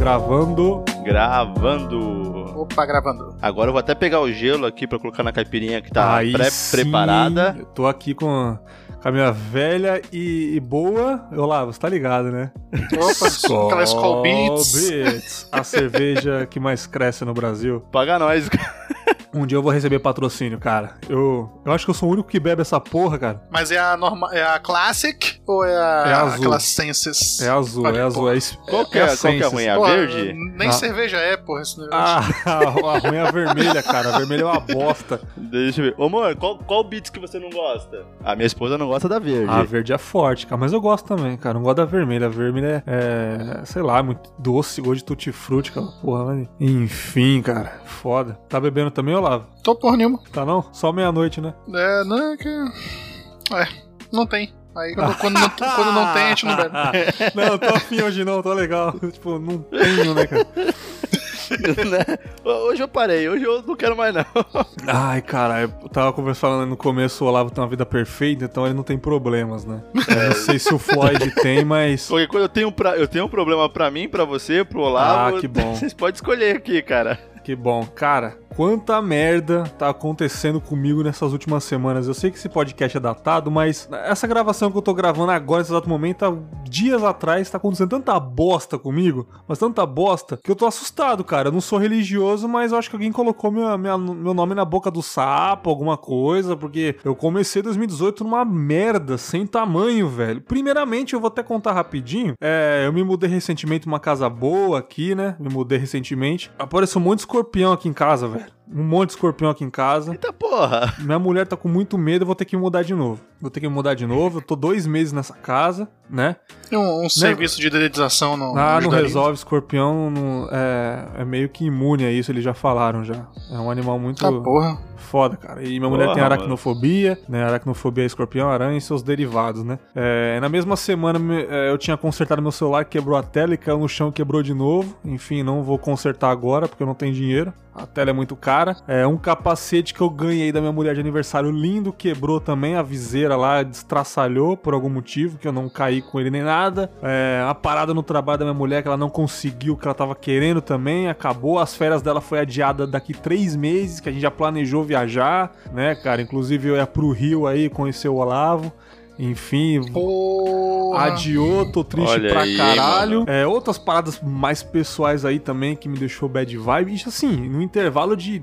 Gravando. Gravando. Opa, gravando. Agora eu vou até pegar o gelo aqui pra colocar na caipirinha que tá pré-preparada. Eu tô aqui com com a minha velha e, e boa. Olavo, você tá ligado, né? Opa, aquela Skull Beats. Beats. A cerveja que mais cresce no Brasil. Paga nós, Um dia eu vou receber patrocínio, cara. Eu, eu acho que eu sou o único que bebe essa porra, cara. Mas é a norma, é a Classic ou é a É azul. aquela Senses? É azul, Olha, é azul. porra. É, es- Qual que é é, a qual que é ruim? A Pô, verde? Nem Ah. cerveja é, porra, esse negócio. Ah, a ruim é a vermelha, cara. A vermelha é uma bosta. Deixa eu ver. Ô, amor, qual, qual beats que você não gosta? A minha esposa não gosta da verde. A verde é forte, cara. Mas eu gosto também, cara. Não gosto da vermelha. A vermelha é, é, sei lá, muito doce, gosto de tutti-frutti, aquela porra. Mas... Enfim, cara. Foda. Tá bebendo também, Olavo? Tô porra nenhuma. Tá não? Só meia-noite, né? É, não, é que. É, não tem. Aí quando, quando, não, quando não tem, a gente não bebe. não, tô afim hoje não, tô legal. tipo, não tenho, né, cara? Né? Hoje eu parei, hoje eu não quero mais não. Ai, cara, eu tava conversando no começo, o Olavo tem uma vida perfeita, então ele não tem problemas, né? Eu não sei se o Floyd tem, mas. Qualquer coisa eu tenho, pra, eu tenho um problema pra mim, pra você, pro Olavo. Ah, que bom. Vocês podem escolher aqui, cara. Que bom. Cara, quanta merda tá acontecendo comigo nessas últimas semanas. Eu sei que esse podcast é datado, mas essa gravação que eu tô gravando agora, nesse exato momento, tá dias atrás, tá acontecendo tanta bosta comigo, mas tanta bosta, que eu tô assustado, cara. Eu não sou religioso, mas eu acho que alguém colocou minha, minha- meu nome na boca do sapo, alguma coisa, porque eu comecei 2018 numa merda, sem tamanho, velho. Primeiramente, eu vou até contar rapidinho. É, eu me mudei recentemente uma casa boa aqui, né? Me mudei recentemente. Apareceu um monte de escorpião aqui em casa, velho. Um monte de escorpião aqui em casa. Eita porra. Minha mulher tá com muito medo, eu vou ter que mudar de novo. Vou ter que mudar de novo. Eu tô dois meses nessa casa, né? Tem um, um serviço de dedetização no. Ah, não ajudaria? resolve. Escorpião não- é, é meio que imune a isso, eles já falaram já. É um animal muito Tá porra. foda, cara. E minha mulher Porra, tem mano. aracnofobia, né? Aracnofobia é escorpião, aranha e seus derivados, né? É, na mesma semana é, eu tinha consertado meu celular, quebrou a tela e caiu no chão e quebrou de novo. Enfim, não vou consertar agora porque eu não tenho dinheiro. A tela é muito cara. É um capacete que eu ganhei da minha mulher de aniversário lindo quebrou também. A viseira lá destraçalhou por algum motivo, que eu não caí com ele nem nada. É, a parada no trabalho da minha mulher que ela não conseguiu o que ela tava querendo também. Acabou. As férias dela foi adiada daqui três meses, que a gente já planejou viajar, né, cara? Inclusive eu ia pro Rio aí conhecer o Olavo. Enfim, Porra. Adiou, tô triste Olha pra aí, caralho. É, outras paradas mais pessoais aí também que me deixou bad vibe. Isso assim, no intervalo de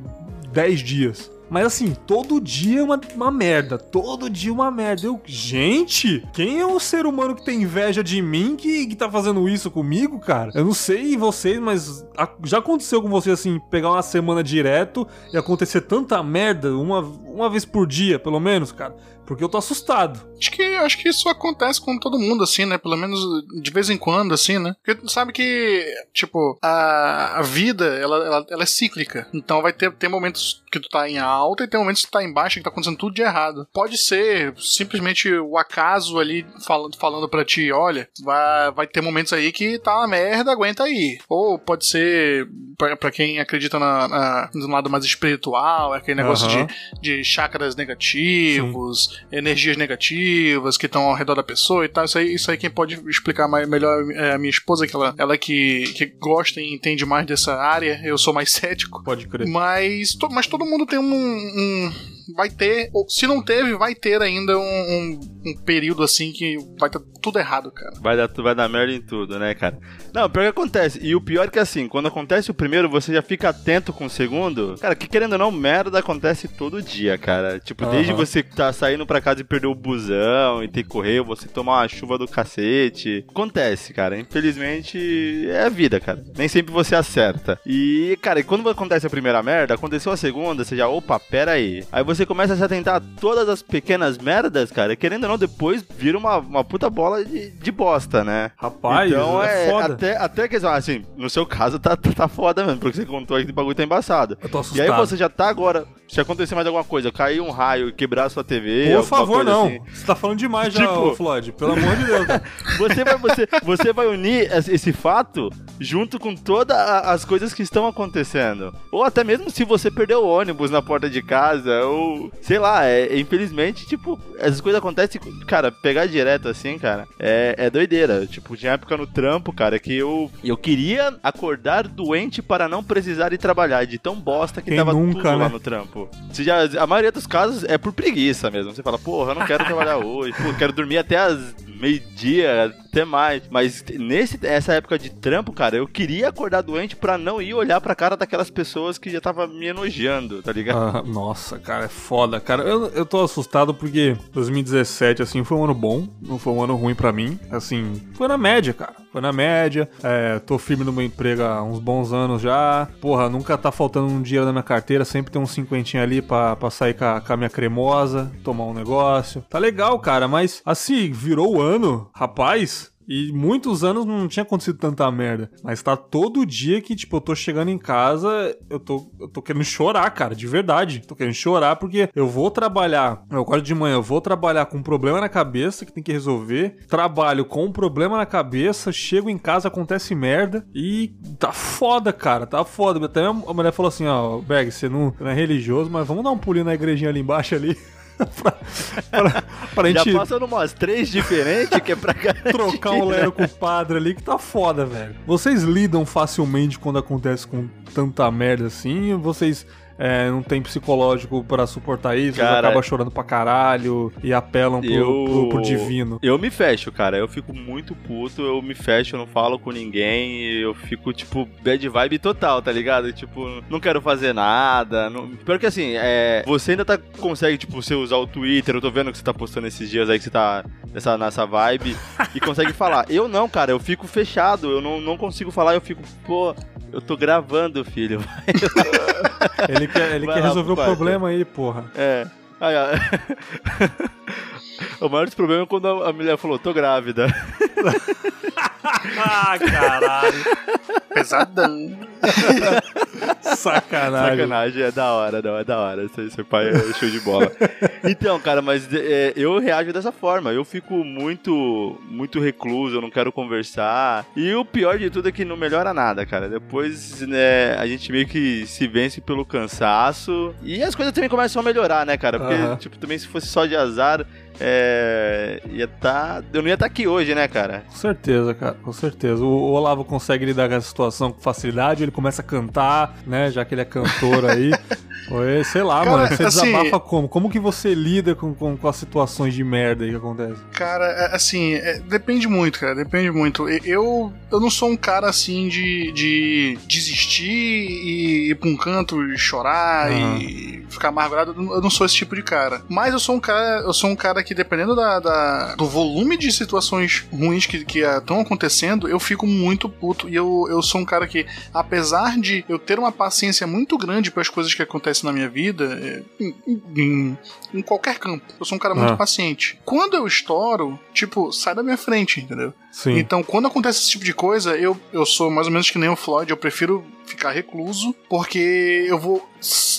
10 dias. Mas assim, todo dia é uma, uma merda. Todo dia uma merda. Eu, gente, quem é o ser humano que tem inveja de mim que, que tá fazendo isso comigo, cara? Eu não sei vocês, mas a- já aconteceu com vocês assim, pegar uma semana direto e acontecer tanta merda uma, uma vez por dia, pelo menos, cara? Porque eu tô assustado. Acho que, acho que isso acontece com todo mundo, assim, né? Pelo menos de vez em quando, assim, né? Porque tu sabe que, tipo, a, a vida, ela, ela, ela é cíclica. Então vai ter, ter momentos que tu tá em alta e tem momentos que tu tá em baixa, que tá acontecendo tudo de errado. Pode ser simplesmente o acaso ali falando, falando pra ti, olha, vai, vai ter momentos aí que tá uma merda, aguenta aí. Ou pode ser, pra, pra quem acredita na, na, no lado mais espiritual, aquele negócio Aham. de, de chakras negativos, energias negativas que estão ao redor da pessoa e tal. Isso aí, isso aí quem pode explicar mais, melhor é a minha esposa, que ela, ela que, que gosta e entende mais dessa área. Eu sou mais cético. Pode crer. Mas, to- mas todo mundo tem um, um- Vai ter. Ou, se não teve, vai ter ainda um, um- um período assim que vai estar tudo errado, cara. Vai dar, vai dar merda em tudo, né, cara? Não, pior que acontece. E o pior é que assim, quando acontece o primeiro, você já fica atento com o segundo. Cara, que querendo ou não, merda acontece todo dia, cara. Tipo, desde Aham. você tá saindo pra casa e perder o busão e ter que correr, você tomar uma chuva do cacete. Acontece, cara. Infelizmente, é a vida, cara. Nem sempre você acerta. E, cara, e quando acontece a primeira merda, aconteceu a segunda, você já, opa, pera aí. Aí você começa a se atentar a todas as pequenas merdas, cara. Querendo ou não, depois vira uma, uma puta bola de, de bosta, né? Rapaz, então é, é, foda. até, até que assim, no seu caso tá, tá, tá foda mesmo, porque você contou aí que o bagulho tá embaçado. Eu tô E assustado. aí você já tá agora, se acontecer mais alguma coisa, cair um raio e quebrar a sua TV, Por favor, não. assim, Você tá falando demais já, Tipo- ô, Floyd. Pelo amor de Deus. você vai, você, você vai unir esse fato junto com todas as coisas que estão acontecendo. Ou até mesmo se você perdeu o ônibus na porta de casa, ou Sei lá, é, infelizmente, tipo, essas coisas acontecem. Cara, pegar direto assim, cara, é, é doideira. Tipo, tinha época no trampo, cara, que eu, eu queria acordar doente para não precisar ir trabalhar. De tão bosta que Quem tava nunca, tudo lá né? no trampo. Você já, a maioria dos casos é por preguiça mesmo. Você fala, porra, eu não quero trabalhar hoje. Pô, quero dormir até as meio-dia, até mais. Mas nesse, essa época de trampo, cara, eu queria acordar doente pra não ir olhar pra cara daquelas pessoas que já tava me enojando, tá ligado? Ah, nossa, cara, é foda, cara. Eu, eu tô assustado porque 2017, assim, foi um ano bom, não foi um ano ruim pra mim. Assim, foi na média, cara. Foi na média. É, tô firme no meu emprego há uns bons anos já. Porra, nunca tá faltando um dinheiro na minha carteira. Sempre tem uns cinquentinha ali pra, pra sair com a, com a minha cremosa, tomar um negócio. Tá legal, cara, mas assim, virou o ano, rapaz. E muitos anos não tinha acontecido tanta merda. Mas tá todo dia que, tipo, eu tô chegando em casa, eu tô, eu tô querendo chorar, cara, de verdade. Tô querendo chorar porque eu vou trabalhar, eu acordo de manhã, eu vou trabalhar com um problema na cabeça que tem que resolver. Trabalho com um problema na cabeça, chego em casa, acontece merda. E tá foda, cara, tá foda. Até a mulher falou assim: ó, Berg, você não, não é religioso, mas vamos dar um pulinho na igrejinha ali embaixo ali. pra, pra, pra Já gente passa numas três diferentes que é pra garantir, trocar um né? lero com o padre ali que tá foda, velho. Vocês lidam facilmente quando acontece com tanta merda assim? Vocês é, não tem psicológico pra suportar isso? Cara, acabam chorando pra caralho e apelam pro, Eu... pro- pro divino. Eu me fecho, cara. Eu fico muito puto, eu me fecho, eu não falo com ninguém, eu fico, tipo, bad vibe total, tá ligado? Tipo, não quero fazer nada. Não... Pior que assim, é... você ainda tá, consegue, tipo, você usar o Twitter, eu tô vendo que você tá postando esses dias aí que você tá nessa, nessa vibe e consegue falar. Eu não, cara, eu fico fechado, eu não, não consigo falar, eu fico, pô, eu tô gravando, filho. Ele quer, ele Vai quer lá, resolver o parça. problema aí, porra. É. Aí, ó. O maior dos problemas é quando a mulher falou, tô grávida. Ah, caralho. Pesadão. Sacanagem. Sacanagem, é da hora, não, é da hora. Seu, seu pai é show de bola. Então, cara, mas é, eu reajo dessa forma. Eu fico muito, muito recluso, eu não quero conversar. E o pior de tudo é que não melhora nada, cara. Depois, né, a gente meio que se vence pelo cansaço. E as coisas também começam a melhorar, né, cara? Porque, tipo, também se fosse só de azar, é, ia tá. Eu não ia estar aqui hoje, né, cara? Com certeza, cara, com certeza. O o Olavo consegue lidar com essa situação com facilidade, ele começa a cantar, né? Já que ele é cantor aí. Oi, sei lá, Cara, mano. Você assim- desabafa como? Como que você lida com, com, com as situações de merda aí que acontecem? Cara, é, assim, é, depende muito, cara, depende muito. Eu, eu não sou um cara assim de, de desistir e ir pra um canto e chorar Aham. e ficar amargurado. Eu não- sou esse tipo de cara. Mas eu sou um cara, eu sou um cara que, dependendo da, da- do volume de situações ruins que estão acontecendo, eu fico muito puto. E eu, eu sou um cara que, apesar de eu ter uma paciência muito grande para as coisas que acontecem na minha vida, é, em, em- em qualquer campo, eu sou um cara muito Ah. paciente. Quando eu estouro, tipo, sai da minha frente, entendeu? Sim. Então, quando acontece esse tipo de coisa, eu, eu sou mais ou menos que nem o Floyd, eu prefiro ficar recluso, porque eu vou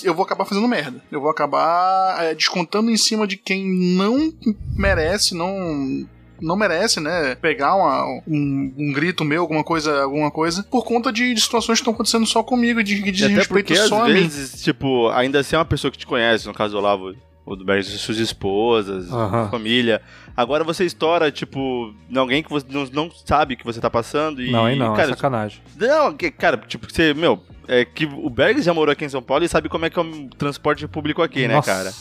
eu vou acabar fazendo merda. Eu vou acabar é, descontando em cima de quem não merece, não não merece, né, pegar uma- um, um grito meu, alguma coisa, alguma coisa, por conta de, de situações que estão acontecendo só comigo, de, de E respeito porque, às só a mim. vezes, tipo, ainda assim é uma pessoa que te conhece, no caso do Olavo, o do Berg, suas esposas, Aham. família. Agora você estoura, tipo, em alguém que você não, não sabe que você tá passando e... Não, aí não, cara, é sacanagem. não, cara, tipo, você, meu, é que o Bergs já morou aqui em São Paulo e sabe como é que é o transporte público aqui, né, Nossa. cara?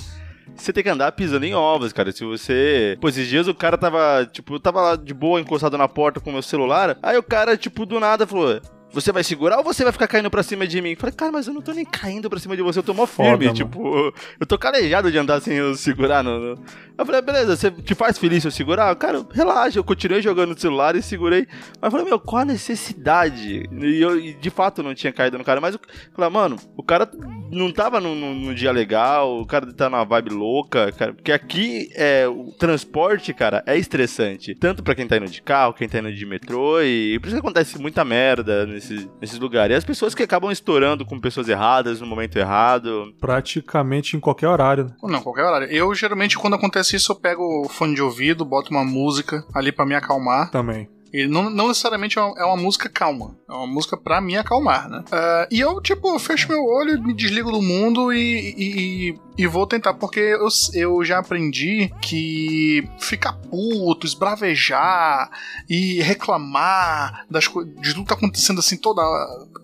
Você tem que andar pisando em ovos, cara. Se você. Pô, esses dias o cara tava, tipo, eu tava lá de boa, encostado na porta com o meu celular. Aí o cara, tipo, do nada falou. Você vai segurar ou você vai ficar caindo pra cima de mim? Eu falei, cara, mas eu não tô nem caindo pra cima de você, eu tô mó Foda, firme. mano. tipo, eu tô calejado de andar sem eu segurar. No, no- Eu falei, beleza, você te faz feliz se eu segurar? Cara, relaxa, eu continuei jogando no celular e segurei. Mas eu falei, meu, qual a necessidade? E eu, e de fato, não tinha caído no cara. Mas eu falei, mano, o cara não tava num, num- dia legal, o cara tá numa vibe louca, cara. Porque aqui, é, o transporte, cara, é estressante. Tanto pra quem tá indo de carro, quem tá indo de metrô. E por isso que acontece muita merda nesse, nesses lugares. E as pessoas que acabam estourando com pessoas erradas no momento errado. Praticamente em qualquer horário, né? Não, qualquer horário. Eu, geralmente, quando acontece isso, eu pego o fone de ouvido, boto uma música ali pra me acalmar. Também. E não, não necessariamente é uma, é uma, música calma. É uma música pra me acalmar, né? Uh, e eu, tipo, fecho meu olho, me desligo do mundo e, e, e vou tentar, porque eu, eu já aprendi que ficar puto, esbravejar e reclamar das coisas, de tudo que tá acontecendo assim toda.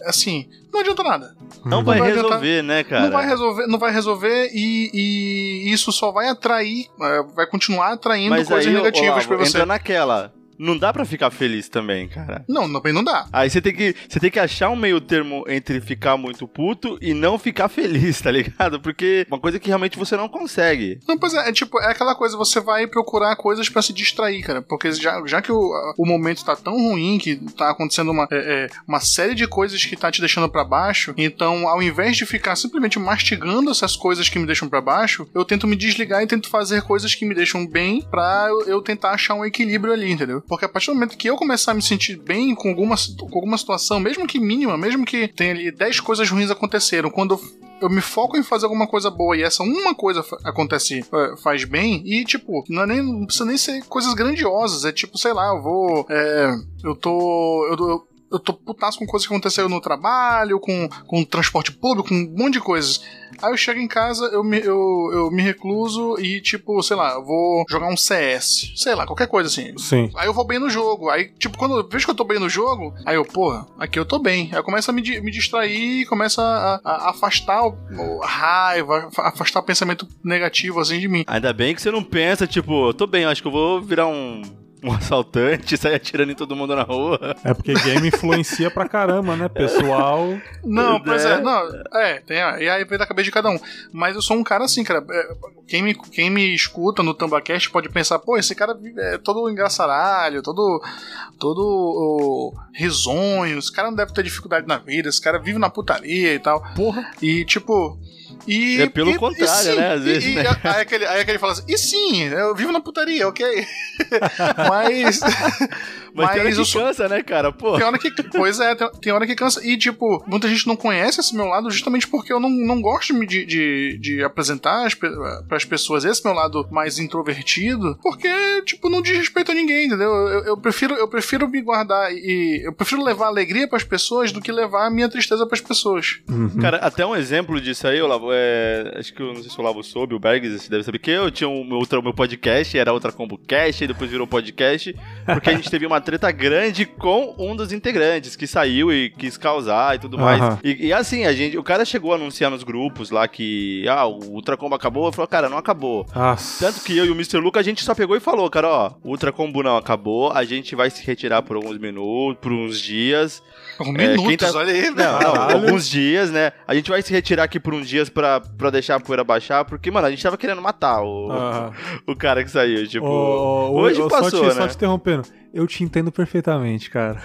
Assim, não adianta nada. Não, não vai, vai resolver, né, cara? Não vai resolver, não vai resolver e, e isso só vai atrair, é, vai continuar atraindo Mas coisas aí, negativas para você. Entra naquela não dá para ficar feliz também, cara. Não, também não dá. Aí você tem que você tem que achar um meio termo entre ficar muito puto e não ficar feliz, tá ligado? Porque uma coisa que realmente você não consegue. Não, pois é, é tipo, é aquela coisa, você vai procurar coisas para se distrair, cara. Porque já, já que o, o momento tá tão ruim, que tá acontecendo uma, é, é, uma série de coisas que tá te deixando para baixo, então ao invés de ficar simplesmente mastigando essas coisas que me deixam para baixo, eu tento me desligar e tento fazer coisas que me deixam bem pra eu, eu tentar achar um equilíbrio ali, entendeu? Porque a partir do momento que eu começar a me sentir bem com alguma, com alguma situação, mesmo que mínima, mesmo que tenha ali 10 coisas ruins aconteceram, quando eu me foco em fazer alguma coisa boa e essa uma coisa acontece, faz bem, e tipo, não, é nem, não precisa nem ser coisas grandiosas, é tipo, sei lá, eu vou. É, eu tô. Eu, eu, eu tô putaço com coisas que aconteceram no trabalho, com, com transporte público, com um monte de coisas. Aí eu chego em casa, eu me, eu, eu me recluso e, tipo, sei lá, eu vou jogar um CS. Sei lá, qualquer coisa assim. Sim. Aí eu vou bem no jogo. Aí, tipo, quando eu vejo que eu tô bem no jogo, aí eu, porra, aqui eu tô bem. Aí eu começo a me, me distrair, começo a, a, a afastar o, a raiva, afastar o pensamento negativo, assim, de mim. Ainda bem que você não pensa, tipo, eu tô bem, acho que eu vou virar um um assaltante, sair atirando em todo mundo na rua. É porque game influencia pra caramba, né? Pessoal. Não, pois é, é não. É, tem, e aí vem da cabeça de cada um. Mas eu sou um cara assim, cara. É, quem me, quem me escuta no Tambacast pode pensar, pô, esse cara é todo engraçaralho, todo. todo oh, risonho, esse cara não deve ter dificuldade na vida, esse cara vive na putaria e tal. Porra. E tipo. E, é pelo e, contrário, e sim, né? Às vezes. E, né? aí, é que ele, aí é que ele fala assim: e sim, eu vivo na putaria, ok? Mas. Mas, tem hora que sou... cansa, né, cara? Pô. Tem hora que. Pois é, tem, tem, hora que cansa. E, tipo, muita gente não conhece esse meu lado justamente porque eu não, não gosto de, de, de apresentar para as pessoas esse meu lado mais introvertido, porque, tipo, não diz respeito a ninguém, entendeu? Eu, eu prefiro, eu prefiro me guardar e. Eu prefiro levar alegria para as pessoas do que levar a minha tristeza para as pessoas. Uhum. Cara, até um exemplo disso aí, Olavo, é. Acho que eu não sei se o Olavo soube, o Bergs você deve saber que eu tinha um, meu, meu podcast, era outra Combo Cast, e depois virou podcast, porque a gente teve uma treta grande com um dos integrantes que saiu e quis causar e tudo mais. E, e, assim, a gente, o cara chegou a anunciar nos grupos lá que ah, o Ultracombo acabou, falou, cara, não acabou. Nossa. Tanto que eu e o Mr. Luca a gente só pegou e falou, cara, ó, o Ultracombo não acabou, a gente vai se retirar por alguns minutos, por uns dias. Um é, minutos, tá... olha aí, não, não, alguns dias, né? A gente vai se retirar aqui por uns dias pra, pra deixar a poeira baixar, porque, mano, a gente tava querendo matar o, o cara que saiu. Tipo, hoje passou, só te, né? Só te interrompendo. Eu te entendo perfeitamente, cara.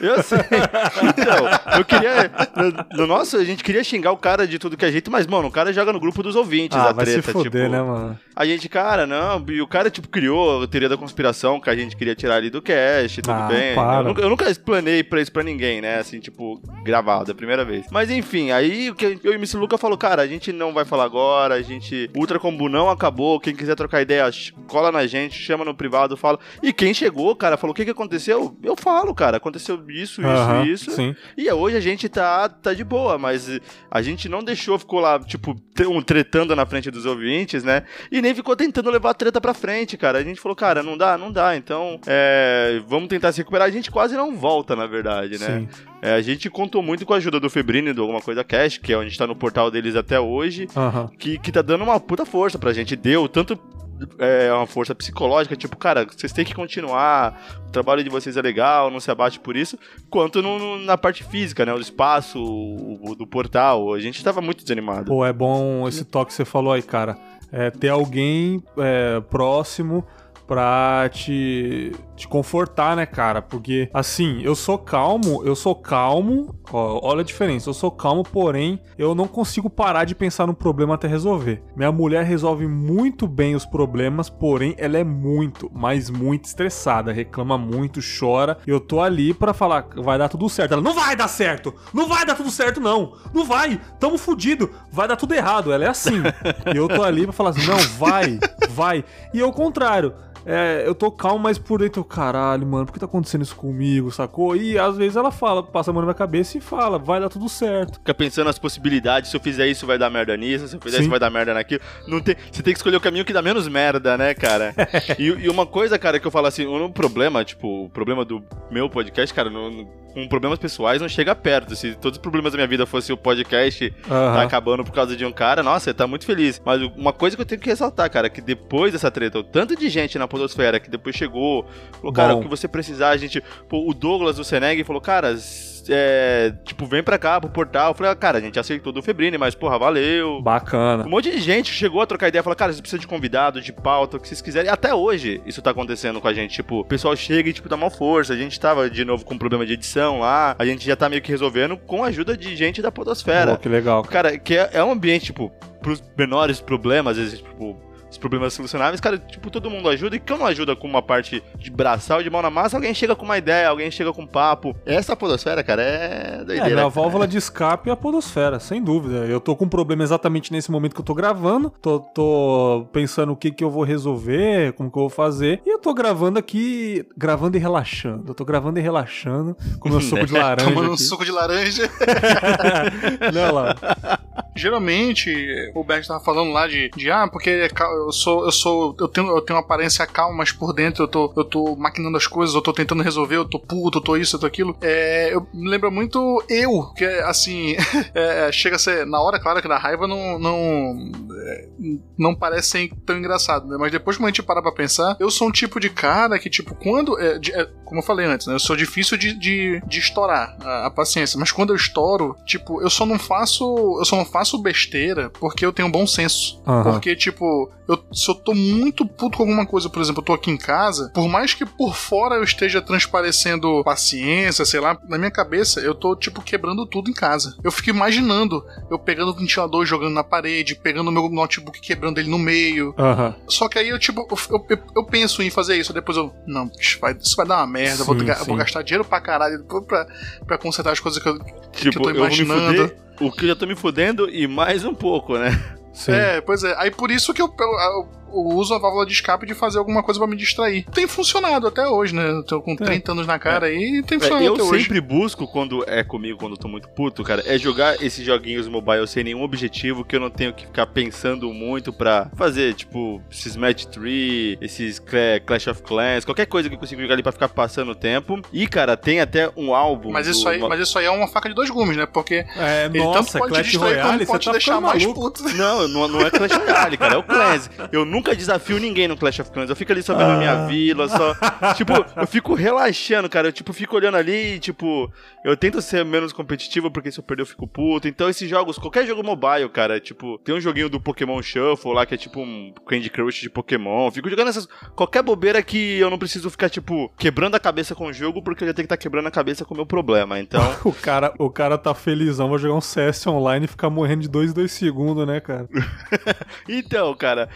Eu sei. Então, eu queria. No, no, nosso, a gente queria xingar o cara de tudo que é jeito, mas, mano, o cara joga no grupo dos ouvintes ah, a treta. Se foder, tipo, né, mano? A gente, cara, não. E o cara, tipo, criou a teoria da conspiração que a gente queria tirar ali do cast, tudo ah, bem. Eu nunca, eu nunca explanei pra isso pra ninguém, né? Assim, tipo, gravado, a primeira vez. Mas enfim, aí o que eu e o Miss Luca falou, cara, a gente não vai falar agora, a gente. Ultra Combo não acabou. Quem quiser trocar ideia, cola na gente, chama no privado, fala. E quem chegou, cara, falou: o que, que aconteceu? Eu falo, cara, aconteceu isso, isso, isso. Sim. E hoje a gente tá, tá de boa, mas a gente não deixou, ficou lá, tipo, um tretando na frente dos ouvintes, né? E nem ficou tentando levar a treta pra frente, cara. A gente falou, cara, não dá, não dá. Então, é, vamos tentar se recuperar. A gente quase não volta, na verdade, né? É, a gente contou muito com a ajuda do Febrine do Alguma Coisa Cash, que é onde tá no portal deles até hoje, uhum. que, que tá dando uma puta força pra gente. Deu tanto é uma força psicológica, tipo, cara, vocês têm que continuar, o trabalho de vocês é legal, não se abate por isso, quanto no, na parte física, né, o espaço, o, o, do portal, a gente tava muito desanimado. Pô, é bom esse toque que você falou aí, cara, é, ter alguém é, próximo pra te, te confortar, né, cara? Porque, assim, eu sou calmo, eu sou calmo, ó, olha a diferença, eu sou calmo, porém, eu não consigo parar de pensar no problema até resolver. Minha mulher resolve muito bem os problemas, porém, ela é muito, mas muito estressada, reclama muito, chora. Eu tô ali para falar, vai dar tudo certo. Ela, não vai dar certo! Não vai dar tudo certo, não! Não vai! Tamo fudido! Vai dar tudo errado. Ela é assim. e eu tô ali pra falar assim, não, vai, vai. E eu, ao contrário, é, eu tô calmo, mas por dentro, caralho, mano, por que tá acontecendo isso comigo, sacou? E às vezes ela fala, passa a mão na minha cabeça e fala, vai dar tudo certo. Fica pensando nas possibilidades, se eu fizer isso vai dar merda nisso, se eu fizer Sim. isso vai dar merda naquilo. Não tem, você tem que escolher o caminho que dá menos merda, né, cara? e, e, uma coisa, cara, que eu falo assim, um problema, tipo, o problema do meu podcast, cara, no, com problemas pessoais não chega perto. Se todos os problemas da minha vida fossem o podcast uhum. tá acabando por causa de um cara, nossa, tá muito feliz. Mas uma coisa que eu tenho que ressaltar, cara, que depois dessa treta, o tanto de gente na podosfera que depois chegou, falou, cara, Bom. o que você precisar, a gente... Pô, o Douglas do Seneg falou, cara é, tipo, vem pra cá, pro portal. Eu falei, ah, cara, a gente aceitou do Febrine, mas, porra, valeu. Bacana. Um monte de gente chegou a trocar ideia, falou, cara, você precisa de convidado, de pauta, o que vocês quiserem. Até hoje isso tá acontecendo com a gente. Tipo, o pessoal chega e, tipo, dá uma força. A gente tava, de novo, com problema de edição lá. A gente já tá meio que resolvendo com a ajuda de gente da podosfera. Oh, que legal. Cara, que é, é um ambiente, tipo, pros menores problemas, às vezes, tipo, os problemas solucionáveis, cara, tipo, todo mundo ajuda. E que eu não ajuda com uma parte de braçal, de mão na massa, alguém chega com uma ideia, alguém chega com um papo. Essa podosfera, cara, é doideira. É, a válvula de escape é a podosfera, sem dúvida. Eu tô com um problema exatamente nesse momento que eu tô gravando. Tô, tô pensando o que que eu vou resolver, como que eu vou fazer. E eu tô gravando aqui, gravando e relaxando. Eu tô gravando e relaxando com meu suco de laranja. Tomando um suco de laranja. não, lá. Geralmente, o Berg tava falando lá de, de ah, porque é eu sou, eu sou, eu tenho, eu tenho uma aparência calma, mas por dentro eu tô, eu tô maquinando as coisas, eu tô tentando resolver, eu tô puto, eu tô isso, eu tô aquilo. É, eu me lembro muito eu, que assim, é, chega a ser, na hora, claro que da raiva não, não, é, não parece tão engraçado, né? Mas depois, quando a gente para pra pensar, eu sou um tipo de cara que, tipo, quando, é, de, é, como eu falei antes, né? Eu sou difícil de, de, de estourar a, a, paciência, mas quando eu estouro, tipo, eu só não faço, eu só não faço besteira porque eu tenho bom senso. Uhum. Porque, tipo, eu, se eu tô muito puto com alguma coisa, por exemplo, eu tô aqui em casa, por mais que por fora eu esteja transparecendo paciência, sei lá, na minha cabeça eu tô, tipo, quebrando tudo em casa. Eu fico imaginando eu pegando o ventilador jogando na parede, pegando o meu notebook quebrando ele no meio. Uhum. Só que aí eu, tipo, eu, eu, eu, penso em fazer isso, depois eu, não, isso vai, isso vai dar uma merda, sim, vou, vou, gastar dinheiro pra caralho pra, pra consertar as coisas que eu, tipo, que eu tô imaginando. Eu o que eu já tô me fudendo e mais um pouco, né? Sim. É, pois é. Aí por isso que eu, eu, uso a válvula de escape de fazer alguma coisa para me distrair. Tem funcionado até hoje, né? Eu tô com é. 30 anos na cara é. e tem funcionado é, até hoje. Eu sempre busco, quando é comigo, quando eu tô muito puto, cara, é jogar esses joguinhos mobile sem nenhum objetivo, que eu não tenho que ficar pensando muito pra fazer, tipo, esses Match 3, esses Clash of Clans, qualquer coisa que eu consigo jogar ali pra ficar passando o tempo. E, cara, tem até um álbum. Mas isso, aí, mas isso aí é uma faca de dois gumes, né? Porque é, ele nossa, tanto pode Clash distrair Royale, como pode tá te deixar mais puto. Não, não, não é Clash Royale, cara, é o Clans. Eu nunca desafio ninguém no Clash of Clans. Eu fico ali só vendo a minha ah. vila, só. tipo, eu fico relaxando, cara. Eu, tipo, fico olhando ali e, tipo, eu tento ser menos competitivo, porque se eu perder eu fico puto. Então, esses jogos, qualquer jogo mobile, cara, tipo, tem um joguinho do Pokémon Shuffle lá, que é tipo um Candy Crush de Pokémon. Eu fico jogando essas. Qualquer bobeira que eu não preciso ficar, tipo, quebrando a cabeça com o jogo, porque eu já tenho que estar tá quebrando a cabeça com o meu problema. Então. o, cara, o cara tá felizão, vai jogar um CS online e ficar morrendo de 2, 2 segundos, né, cara? então, cara,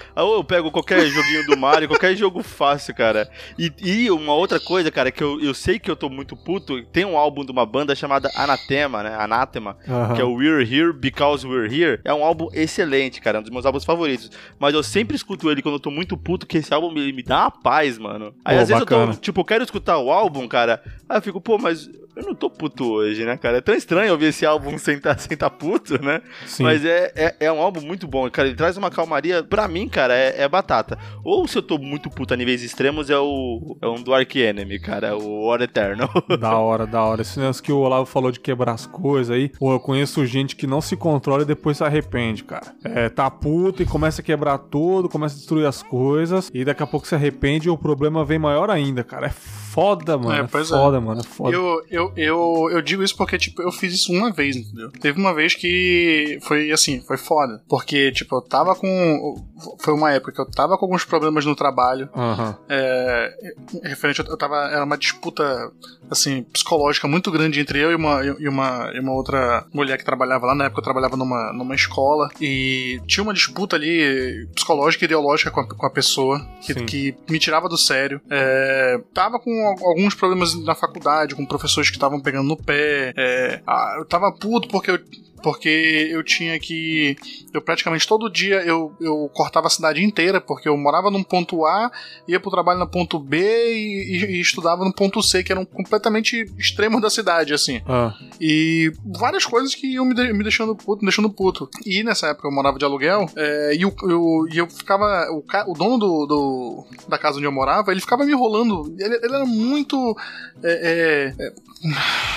pego qualquer joguinho do Mario, qualquer jogo fácil, cara. E, e, uma outra coisa, cara, que eu, eu sei que eu tô muito puto, tem um álbum de uma banda chamada Anatema, né? Anatema, uhum. que é o We're Here Because We're Here. É um álbum excelente, cara, um dos meus álbuns favoritos. Mas eu sempre escuto ele quando eu tô muito puto, que esse álbum me, me dá uma paz, mano. Aí às vezes eu tô, tipo, eu quero escutar o álbum, cara. Aí eu fico, pô, mas eu não tô puto hoje, né, cara? É tão estranho ouvir esse álbum sem tá, sem tá puto, né? Sim. Mas é, é, é, um álbum muito bom, cara. Ele traz uma calmaria, pra mim, cara, é, é batata. Ou se eu tô muito puto a níveis extremos, é o. É um do Ark Enemy, cara, o War Eternal. Da hora, da hora. Esse negócio que o Olavo falou de quebrar as coisas aí. Pô, eu conheço gente que não se controla e depois se arrepende, cara. É, tá puto e começa a quebrar tudo, começa a destruir as coisas. E daqui a pouco se arrepende e o problema vem maior ainda, cara. É foda, mano. É, é foda, é. mano. É foda. Eu, eu, eu, eu digo isso porque, tipo, eu fiz isso uma vez, entendeu? Teve uma vez que foi assim, foi foda. Porque, tipo, eu tava com. Foi uma época que eu tava com alguns problemas no trabalho. Uhum. É, referente, eu tava. Era uma disputa, assim, psicológica muito grande entre eu e uma, e uma, e uma outra mulher que trabalhava lá. Na época eu trabalhava numa, numa escola. E tinha uma disputa ali psicológica e ideológica com a, com a pessoa que, que me tirava do sério. É, tava com alguns problemas na faculdade, com professores que estavam pegando no pé. É, eu tava puto porque eu porque eu tinha que. Eu praticamente todo dia eu, eu cortava a cidade inteira, porque eu morava num ponto A, ia pro trabalho no ponto B e, e- e estudava no ponto C, que eram completamente extremos da cidade, assim. Ah, E várias coisas que iam me, de- me deixando puto, me deixando puto. E nessa época eu morava de aluguel, é, e, eu, eu, e eu ficava. O, ca- o dono do, do- da casa onde eu morava, ele ficava me enrolando. Ele, ele era muito. é, é, é,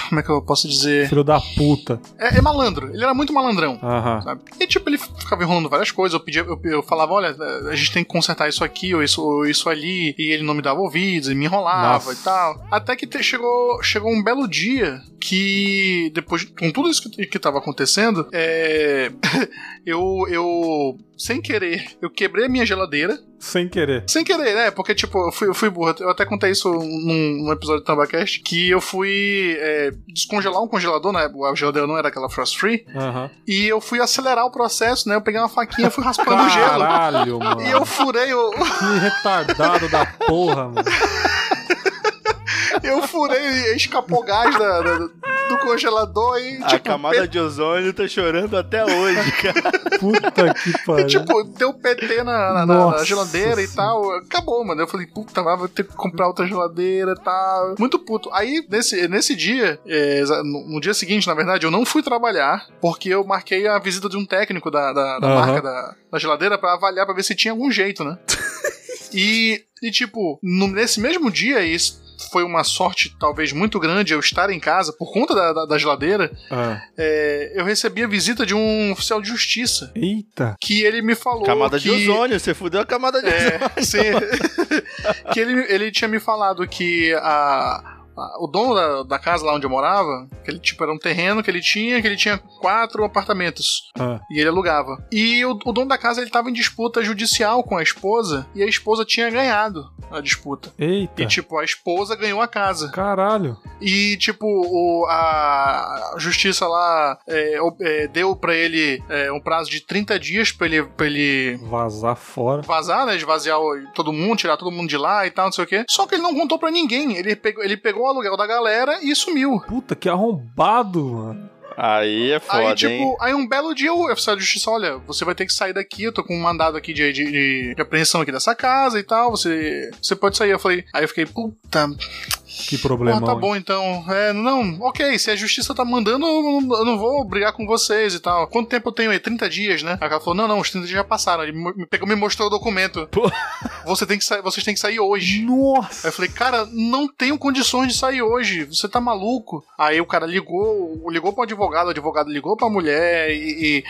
como é que eu posso dizer? filho da puta. É, é malandro. Ele era muito malandrão. Sabe? E tipo, ele ficava enrolando várias coisas. Eu pedia, eu, eu falava, olha, a gente tem que consertar isso aqui ou isso, ou isso ali. E ele não me dava ouvidos e me enrolava Nossa. e tal. Até que te- chegou, chegou um belo dia que, depois, com tudo isso que, que tava acontecendo, é, eu, eu, sem querer, eu quebrei a minha geladeira. Sem querer. Sem querer, né? Porque, tipo, eu fui, eu fui burro. Eu até contei isso num, num episódio do Tambacast, que eu fui é, descongelar um congelador, né? A geladeira não era aquela frost free. Aham. E eu fui acelerar o processo, né? Eu peguei uma faquinha e fui raspando o gelo. Caralho, mano. E eu furei o. Que retardado da porra, mano. Eu furei, escapou gás da- da- do congelador e, A tipo, camada pe- de ozônio tá chorando até hoje, cara. Puta que pariu. tipo, deu PT na, na- na- geladeira e Senhora. tal. Acabou, mano. Eu falei, puta, mas vou ter que comprar outra geladeira e tal. Muito puto. Aí, nesse, nesse dia, é, no, no dia seguinte, na verdade, eu não fui trabalhar porque eu marquei a visita de um técnico da, da, da Aham. marca da, da geladeira pra avaliar, pra ver se tinha algum jeito, né? e, e, tipo, no- nesse mesmo dia, isso foi uma sorte talvez muito grande eu estar em casa por conta da, da- da geladeira. Ah. é, eu recebi a visita de um oficial de justiça Eita. que ele me falou Camada que... de ozônio, você fudeu a camada de ozônio. É, sim. que ele, ele tinha me falado que a- o dono da, da casa lá onde eu morava, que ele tipo era um terreno que ele tinha, que ele tinha quatro apartamentos Ah. e ele alugava. E o, o dono da casa ele tava em disputa judicial com a esposa e a esposa tinha ganhado a disputa. Eita. E tipo, a esposa ganhou a casa. Caralho. E, tipo, o, a justiça lá é, é, deu pra ele é, um prazo de 30 dias pra ele, pra ele Vazar fora. vazar, né? Esvaziar todo mundo, tirar todo mundo de lá e tal, não sei o quê. Só que ele não contou pra ninguém. Ele pegou, ele pegou o aluguel da galera e sumiu. Puta, que arrombado, mano. Aí é foda, aí, tipo, hein? aí um belo dia o oficial de justiça, olha, você vai ter que sair daqui, eu tô com um mandado aqui de, de, de- de apreensão aqui dessa casa e tal, você, você pode sair. Eu falei, aí eu fiquei, puta, Que problema. Ah, tá bom então. É, não, ok, se a justiça tá mandando, eu não, eu vou brigar com vocês e tal. Quanto tempo eu tenho aí? 30 dias, né? Aí ela falou: não, não, os 30 dias já passaram. Ele me pegou me mostrou o documento. Pô. Você tem que vocês têm que sair hoje. Aí Nossa. eu falei, cara, não tenho condições de sair hoje. Você tá maluco? Aí o cara ligou, ligou pro advogado, o advogado ligou pra mulher e. e,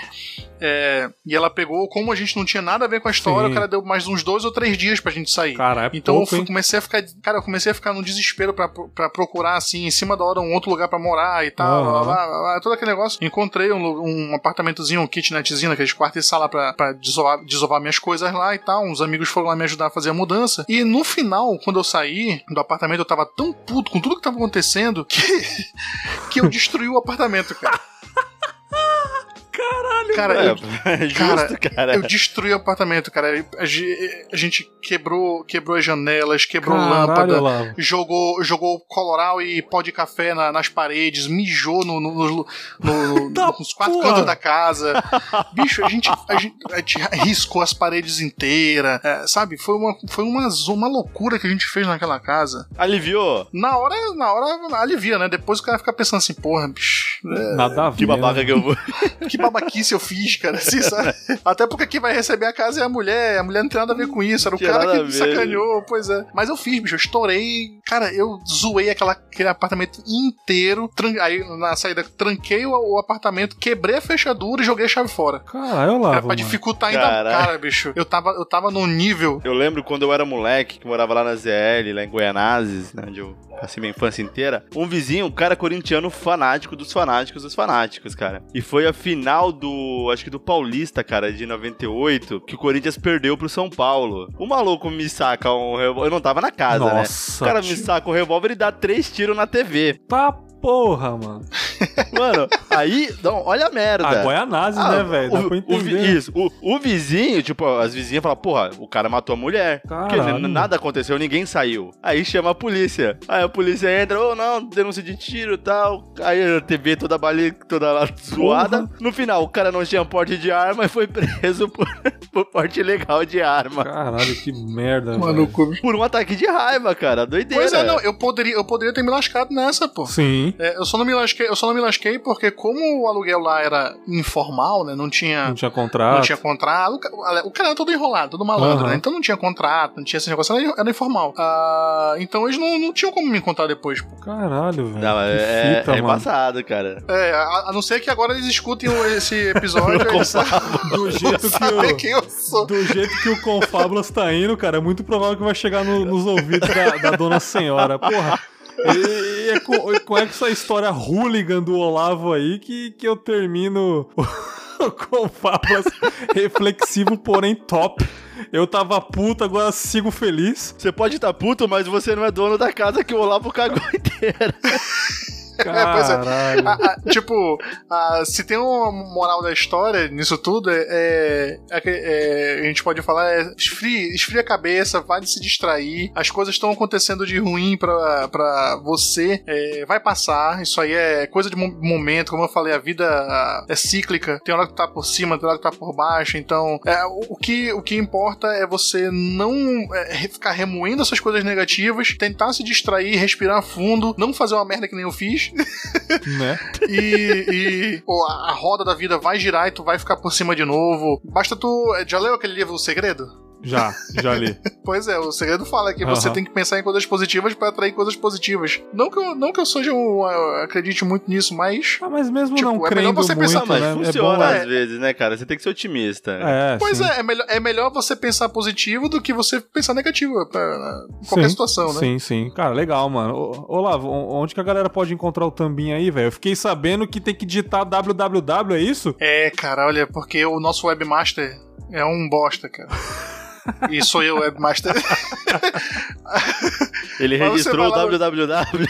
é, e ela pegou, como a gente não tinha nada a ver com a história, Sim. o cara deu mais uns dois ou três dias pra gente sair. Cara, é Então eu pouco, fui- hein? comecei a ficar, cara, eu comecei a ficar no desespero pra, pra procurar assim, em cima da hora um outro lugar pra morar e tal, Aham. blá, blá, blá, blá, todo aquele negócio. Encontrei um, um apartamentozinho, um kitnetzinho, aqueles quartos e sala pra, pra desovar, desovar minhas coisas lá e tal. Uns amigos foram lá me ajudar a fazer a mudança. E no final, quando eu saí do apartamento, eu tava tão puto com tudo que tava acontecendo que, que eu destruí o apartamento, cara. Caralho, cara, eu, É, justo, cara. eu destruí o apartamento, cara. A ge- a gente quebrou, quebrou as janelas, quebrou Caralho, lâmpada, Olavo. jogou, jogou coloral e pó de café na- nas paredes, mijou no, no- no- no- Da nos quatro porra! cantos da casa. Bicho, a gente, a gente, a gente riscou as paredes inteiras, é, sabe? Foi uma, foi uma, uma loucura que a gente fez naquela casa. Aliviou? Na hora, na hora alivia, né? Depois o cara fica pensando assim, porra, bicho, Nada a ver. Que babaca né? que eu vou. que babaquice eu fiz, cara, assim, sabe? Até porque quem vai receber a casa é a mulher, a mulher não tem nada a ver com isso, era o Tinha cara que sacaneou, pois é. Mas eu fiz, bicho, eu estourei, cara, eu zoei aquela, aquele apartamento inteiro, tran- aí na saída tranquei o, o apartamento, quebrei a fechadura e joguei a chave fora. Caralho, Era Olavo. pra mano. dificultar ainda, Caralho. cara, bicho. Eu tava, eu tava num nível. Eu lembro quando eu era moleque, que morava lá na ZL, lá em Goianazes, né, onde eu passei minha infância inteira. Um vizinho, um cara corintiano fanático dos fanáticos dos fanáticos, cara. E foi a final do, acho que do Paulista, cara, de 98, que o Corinthians perdeu pro São Paulo. O maluco me saca um. Eu não tava na casa, né? Nossa. O cara me saca um revólver e dá três tiros na TV. Tá porra, mano. Mano, aí, não, olha a merda. A Guaianazes, Ah, né, velho? Dá o- pra o isso, o, o vizinho, tipo, as vizinhas falam, porra, o cara matou a mulher. Porque Caralho. n- nada aconteceu, ninguém saiu. Aí chama a polícia. Aí a polícia entra, ô não, denúncia de tiro e tal. Aí a TV toda bali, toda lá zoada. No final, o cara não tinha porte de arma e foi preso por, por porte ilegal de arma. Caralho, que merda, Mano, Por um ataque de raiva, cara. Doideira. Pois é, não, eu poderia, eu poderia ter me lascado nessa, pô. Sim, É, eu, só não me lasquei, eu só não me lasquei porque, como o aluguel lá era informal, né? Não tinha. não tinha contrato. Não tinha contrato. O ca- O cara era todo enrolado, todo malandro, Aham. né? Então não tinha contrato, não tinha esse negócio, era, era informal. Ah, então eles não, não tinham como me contar depois, pô. Caralho, velho. Não, que é, fita, é mano. embaçado, cara. É, a, a não ser que agora eles escutem esse episódio e Do jeito que quem eu sou. o, do jeito que o Confábulas tá indo, cara, é muito provável que vai chegar no- nos ouvidos da, da dona senhora. Porra. E, e é com, com essa história hooligan do Olavo aí que, que eu termino o Confábulas reflexivo, porém top. Eu tava puto, agora sigo feliz. Você pode estar puto, mas você não é dono da casa que o Olavo cagou inteira. Pois é. Caralho. Ah, ah, tipo, ah, se tem uma moral da história nisso tudo, é, é- é é, a gente pode falar, é esfria, esfria a cabeça, vai de se distrair, as coisas estão acontecendo de ruim pra, pra você, é, vai passar, isso aí é coisa de mo- momento, como eu falei, a vida é cíclica, tem hora que tá por cima, tem hora que tá por baixo, então o, o que, o que importa é você não ficar remoendo essas coisas negativas, tentar se distrair, respirar fundo, não fazer uma merda que nem eu fiz, Né? e, e, pô, a a roda da vida vai girar e tu vai ficar por cima de novo. Basta tu. Já leu aquele livro O Segredo? Já, já li. Pois é, o segredo fala que você tem que pensar em coisas positivas pra atrair coisas positivas. Não que eu, não que eu seja um, eu acredite muito nisso, mas. Ah, mas mesmo Tipo, não é melhor crendo você muito, pensar, mas né? funciona é bom, às vezes, né, cara? Você tem que ser otimista. é, Pois sim. é, é melhor, é melhor você pensar positivo do que você pensar negativo pra, em qualquer Sim, situação, né? Sim, sim. Cara, legal, mano. Ô, Olavo, onde que a galera pode encontrar o Tambim aí, velho? Eu fiquei sabendo que tem que digitar www, é isso? É, cara, olha, porque o nosso webmaster é um bosta, cara. E sou eu, webmaster. Ele registrou o www.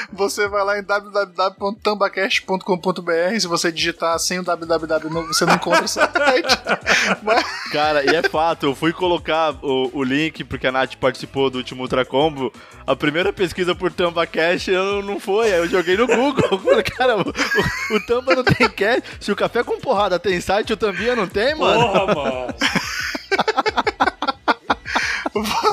Você vai lá em www.tambacast.com.br. Se você digitar sem o www, você não encontra o site. Mas, Cara, e é fato, eu fui colocar o, o link porque a Nath participou do último Ultra Combo. A primeira pesquisa por Tamba Cash eu não foi, aí eu joguei no Google. Cara, o, o, o Tamba não tem cash. Se o Café com Porrada tem site, o Tambinha não tem, mano. Porra, mano.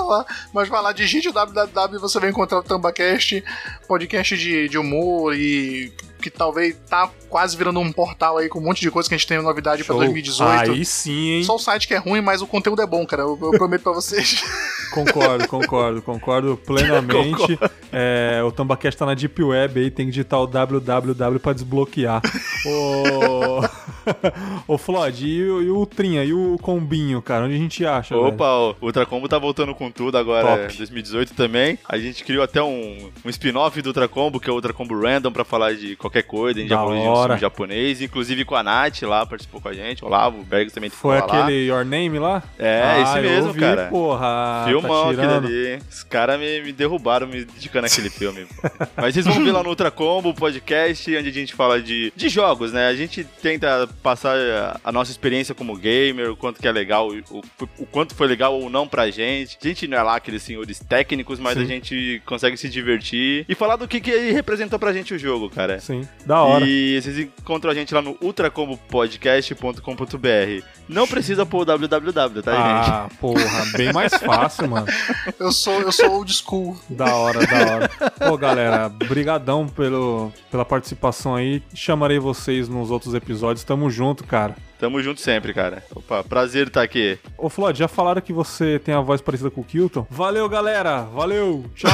Lá, mas vai lá, digite o www e você vai encontrar o Tambacast, podcast de, de humor e que talvez tá quase virando um portal aí com um monte de coisa que a gente tem novidade pra Show. 2018. Aí sim, hein? Só o site que é ruim, mas o conteúdo é bom, cara. Eu, eu prometo pra vocês. Concordo, concordo, concordo plenamente. É, o Tambacast tá na Deep Web aí, tem que digitar o www pra desbloquear. Ô, Ô Flod, e, o- e o Trinha, e o Combinho, cara? Onde a gente acha? velho? Opa, o Ultra Combo tá voltando com tudo agora, Top. em 2018 também. A gente criou até um, um spin-off do Ultra Combo, que é o Ultra Combo Random, pra falar de qualquer coisa, em Da japonês, de um filme japonês. Inclusive com a Nath lá, participou com a gente. Olavo, o Bergs também Foi lá. aquele Your Name lá? É, Ah, esse mesmo, ouvi, cara. Porra, Filmão tá aquele ali. Os caras me, me derrubaram me dedicando àquele filme. pô. Mas vocês vão ver lá no Ultra Combo, podcast, onde a gente fala de, de jogos, né? A gente tenta passar a, a nossa experiência como gamer, o quanto que é legal, o, o quanto foi legal ou não pra gente. A gente não é lá aqueles senhores técnicos, mas Sim. a gente consegue se divertir e falar do que, que representou pra gente o jogo, cara. Sim, da hora. E vocês encontram a gente lá no ultracombopodcast.com.br. Não precisa pôr o www, tá, gente? Ah, porra, bem mais fácil, mano. Eu sou, eu sou old school. Da hora, da hora. Pô, galera, brigadão pelo, pela participação aí. Chamarei vocês nos outros episódios. Tamo junto, cara. Tamo junto sempre, cara. Opa, prazer estar aqui. Ô, Flod, já falaram que você tem a voz parecida com o Kilton? Valeu, galera. Valeu. Tchau.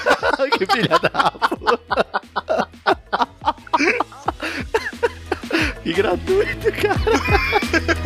que filha da puta. que gratuito, cara.